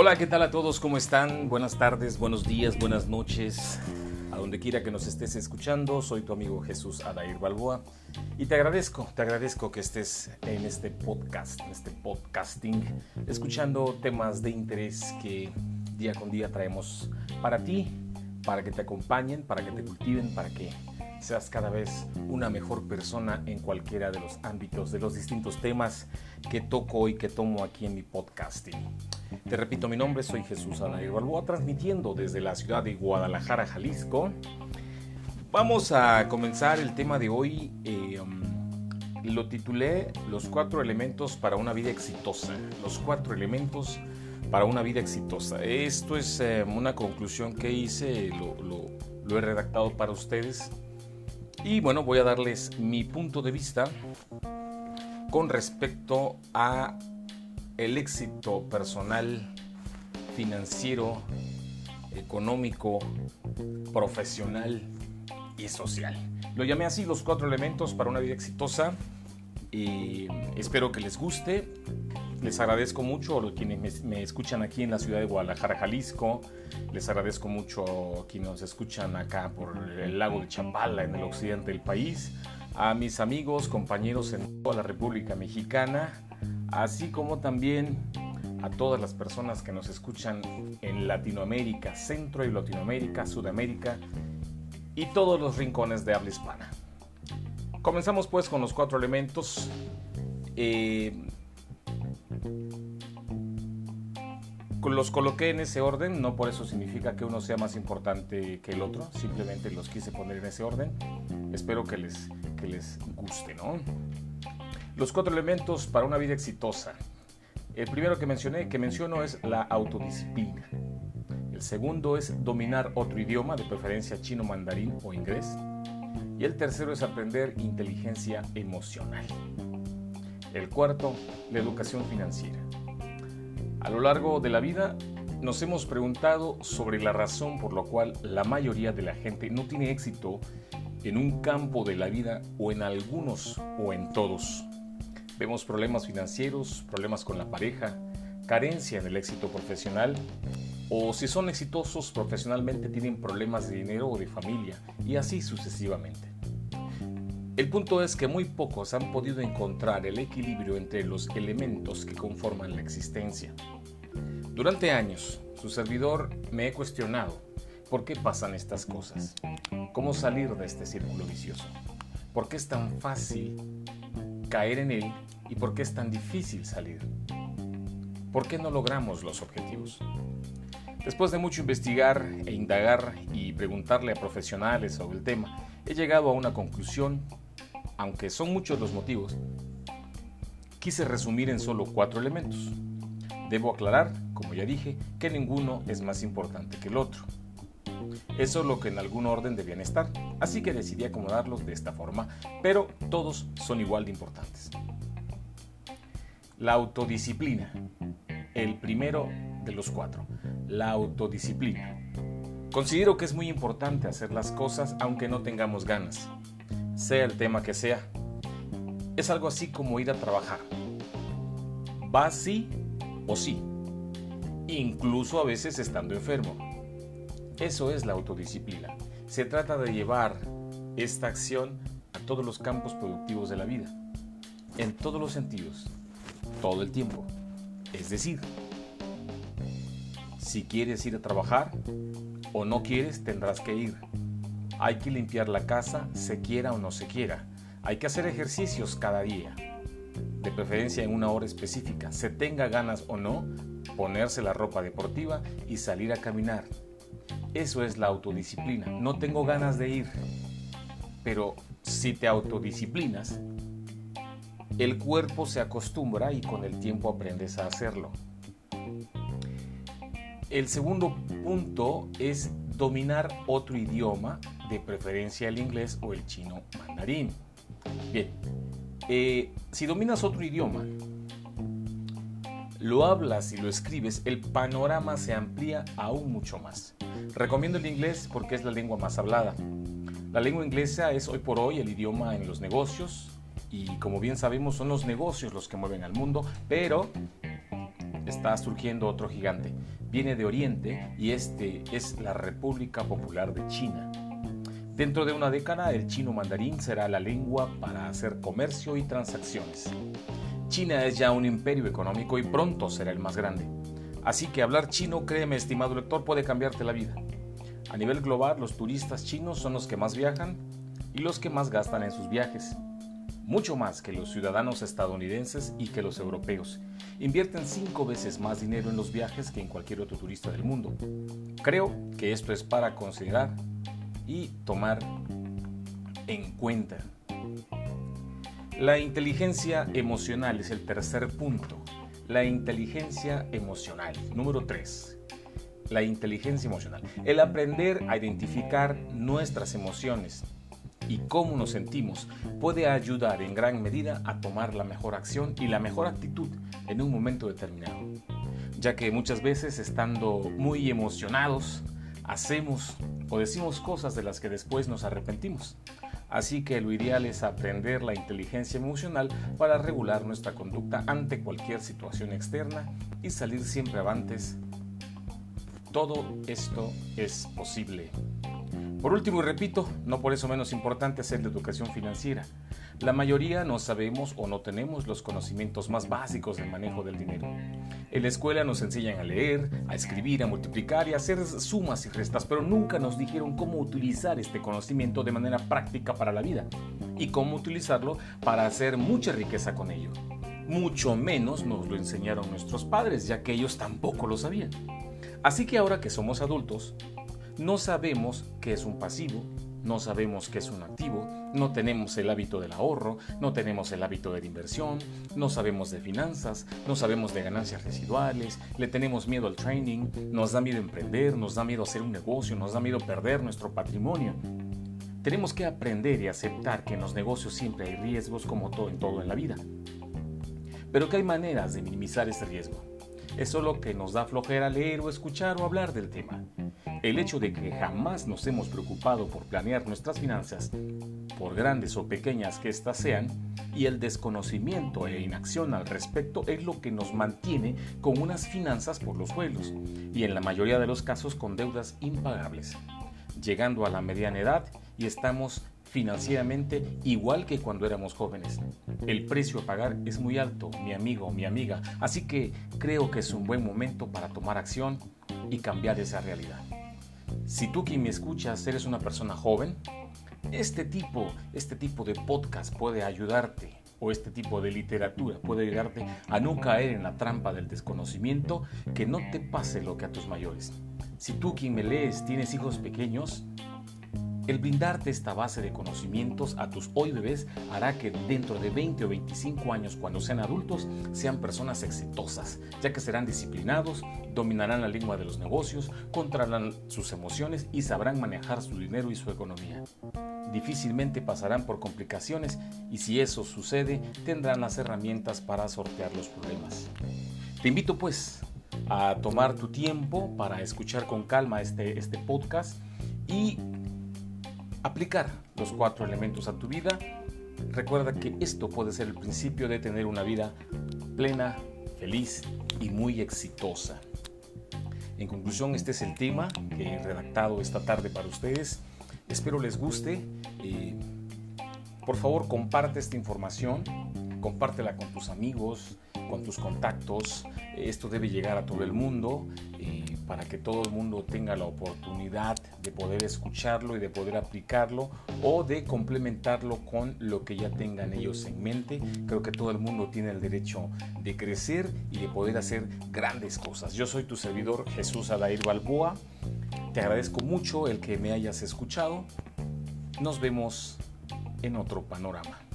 Hola, ¿qué tal a todos? ¿Cómo están? Buenas tardes, buenos días, buenas noches. A donde quiera que nos estés escuchando, soy tu amigo Jesús Adair Balboa y te agradezco, te agradezco que estés en este podcast, en este podcasting, escuchando temas de interés que día con día traemos para ti, para que te acompañen, para que te cultiven, para que seas cada vez una mejor persona en cualquiera de los ámbitos, de los distintos temas que toco y que tomo aquí en mi podcasting. Te repito mi nombre, soy Jesús Anair Balboa, transmitiendo desde la ciudad de Guadalajara, Jalisco. Vamos a comenzar el tema de hoy. Eh, um, lo titulé Los cuatro elementos para una vida exitosa. Los cuatro elementos para una vida exitosa. Esto es eh, una conclusión que hice, lo, lo he redactado para ustedes y bueno, voy a darles mi punto de vista con respecto a el éxito personal, financiero, económico, profesional y social. Lo llamé así los cuatro elementos para una vida exitosa y espero que les guste. Les agradezco mucho a quienes me, escuchan aquí en la ciudad de Guadalajara, Jalisco. Les agradezco mucho a quienes nos escuchan acá por el lago de Chapala, en el occidente del país. A mis amigos, compañeros en toda la República Mexicana, así como también a todas las personas que nos escuchan en Latinoamérica, Centro y Latinoamérica, Sudamérica y todos los rincones de habla hispana. Comenzamos pues con los cuatro elementos. Eh, los coloqué en ese orden, no por eso significa que uno sea más importante que el otro, simplemente los quise poner en ese orden. Espero que les, que les guste, ¿no? Los cuatro elementos para una vida exitosa. El primero que mencioné, que menciono es la autodisciplina. El segundo es dominar otro idioma, de preferencia chino, mandarín o inglés. Y el tercero es aprender inteligencia emocional. El cuarto, la educación financiera. A lo largo de la vida nos hemos preguntado sobre la razón por la cual la mayoría de la gente no tiene éxito en un campo de la vida o en algunos o en todos. Vemos problemas financieros, problemas con la pareja, carencia en el éxito profesional o si son exitosos profesionalmente tienen problemas de dinero o de familia y así sucesivamente. El punto es que muy pocos han podido encontrar el equilibrio entre los elementos que conforman la existencia. Durante años, su servidor me he cuestionado por qué pasan estas cosas, cómo salir de este círculo vicioso, por qué es tan fácil caer en él y por qué es tan difícil salir, por qué no logramos los objetivos. Después de mucho investigar e indagar y preguntarle a profesionales sobre el tema, he llegado a una conclusión aunque son muchos los motivos, quise resumir en solo cuatro elementos. Debo aclarar, como ya dije, que ninguno es más importante que el otro. Eso es lo que en algún orden debían estar, así que decidí acomodarlos de esta forma, pero todos son igual de importantes. La autodisciplina, el primero de los cuatro, la autodisciplina. Considero que es muy importante hacer las cosas aunque no tengamos ganas sea el tema que sea. Es algo así como ir a trabajar. Va sí o sí, incluso a veces estando enfermo. Eso es la autodisciplina. Se trata de llevar esta acción a todos los campos productivos de la vida, en todos los sentidos, todo el tiempo. Es decir, si quieres ir a trabajar o no quieres, tendrás que ir. Hay que limpiar la casa, se quiera o no se quiera. Hay que hacer ejercicios cada día, de preferencia en una hora específica. Se tenga ganas o no, ponerse la ropa deportiva y salir a caminar. Eso es la autodisciplina. No tengo ganas de ir, pero si te autodisciplinas, el cuerpo se acostumbra y con el tiempo aprendes a hacerlo. El segundo punto es dominar otro idioma de preferencia el inglés o el chino mandarín. Bien, eh, si dominas otro idioma, lo hablas y lo escribes, el panorama se amplía aún mucho más. Recomiendo el inglés porque es la lengua más hablada. La lengua inglesa es hoy por hoy el idioma en los negocios, y como bien sabemos son los negocios los que mueven al mundo, pero está surgiendo otro gigante. Viene de Oriente y este es la República Popular de China. Dentro de una década el chino mandarín será la lengua para hacer comercio y transacciones. China es ya un imperio económico y pronto será el más grande. Así que hablar chino, créeme estimado lector, puede cambiarte la vida. A nivel global, los turistas chinos son los que más viajan y los que más gastan en sus viajes. Mucho más que los ciudadanos estadounidenses y que los europeos. Invierten cinco veces más dinero en los viajes que en cualquier otro turista del mundo. Creo que esto es para considerar y tomar en cuenta. La inteligencia emocional es el tercer punto. La inteligencia emocional. Número 3. La inteligencia emocional. El aprender a identificar nuestras emociones y cómo nos sentimos puede ayudar en gran medida a tomar la mejor acción y la mejor actitud en un momento determinado. Ya que muchas veces estando muy emocionados, hacemos o decimos cosas de las que después nos arrepentimos. Así que lo ideal es aprender la inteligencia emocional para regular nuestra conducta ante cualquier situación externa y salir siempre avantes. Todo esto es posible. Por último y repito, no por eso menos importante hacer la educación financiera. La mayoría no sabemos o no tenemos los conocimientos más básicos del manejo del dinero. En la escuela nos enseñan a leer, a escribir, a multiplicar y a hacer sumas y restas, pero nunca nos dijeron cómo utilizar este conocimiento de manera práctica para la vida y cómo utilizarlo para hacer mucha riqueza con ello. Mucho menos nos lo enseñaron nuestros padres, ya que ellos tampoco lo sabían. Así que ahora que somos adultos, no sabemos qué es un pasivo, no sabemos qué es un activo, no tenemos el hábito del ahorro, no tenemos el hábito de la inversión, no sabemos de finanzas, no sabemos de ganancias residuales, le tenemos miedo al training, nos da miedo emprender, nos da miedo hacer un negocio, nos da miedo perder nuestro patrimonio. Tenemos que aprender y aceptar que en los negocios siempre hay riesgos como todo en todo en la vida. Pero que hay maneras de minimizar ese riesgo. Es solo que nos da flojera leer o escuchar o hablar del tema. El hecho de que jamás nos hemos preocupado por planear nuestras finanzas, por grandes o pequeñas que éstas sean, y el desconocimiento e inacción al respecto es lo que nos mantiene con unas finanzas por los suelos, y en la mayoría de los casos con deudas impagables, llegando a la mediana edad y estamos financieramente igual que cuando éramos jóvenes. El precio a pagar es muy alto, mi amigo mi amiga, así que creo que es un buen momento para tomar acción y cambiar esa realidad. Si tú quien me escuchas eres una persona joven, este tipo, este tipo de podcast puede ayudarte o este tipo de literatura puede ayudarte a no caer en la trampa del desconocimiento, que no te pase lo que a tus mayores. Si tú quien me lees tienes hijos pequeños, el brindarte esta base de conocimientos a tus hoy bebés hará que dentro de 20 o 25 años, cuando sean adultos, sean personas exitosas, ya que serán disciplinados, dominarán la lengua de los negocios, controlarán sus emociones y sabrán manejar su dinero y su economía. Difícilmente pasarán por complicaciones y si eso sucede, tendrán las herramientas para sortear los problemas. Te invito pues a tomar tu tiempo para escuchar con calma este, este podcast y aplicar los cuatro elementos a tu vida, recuerda que esto puede ser el principio de tener una vida plena, feliz y muy exitosa. En conclusión, este es el tema que he redactado esta tarde para ustedes. Espero les guste. Eh, por favor, comparte esta información, compártela con tus amigos, con tus contactos. Esto debe llegar a todo el mundo eh, para que todo el mundo tenga la oportunidad de poder escucharlo y de poder aplicarlo o de complementarlo con lo que ya tengan ellos en mente. Creo que todo el mundo tiene el derecho de crecer y de poder hacer grandes cosas. Yo soy tu servidor Jesús Adair Balboa. Te agradezco mucho el que me hayas escuchado. Nos vemos en otro panorama.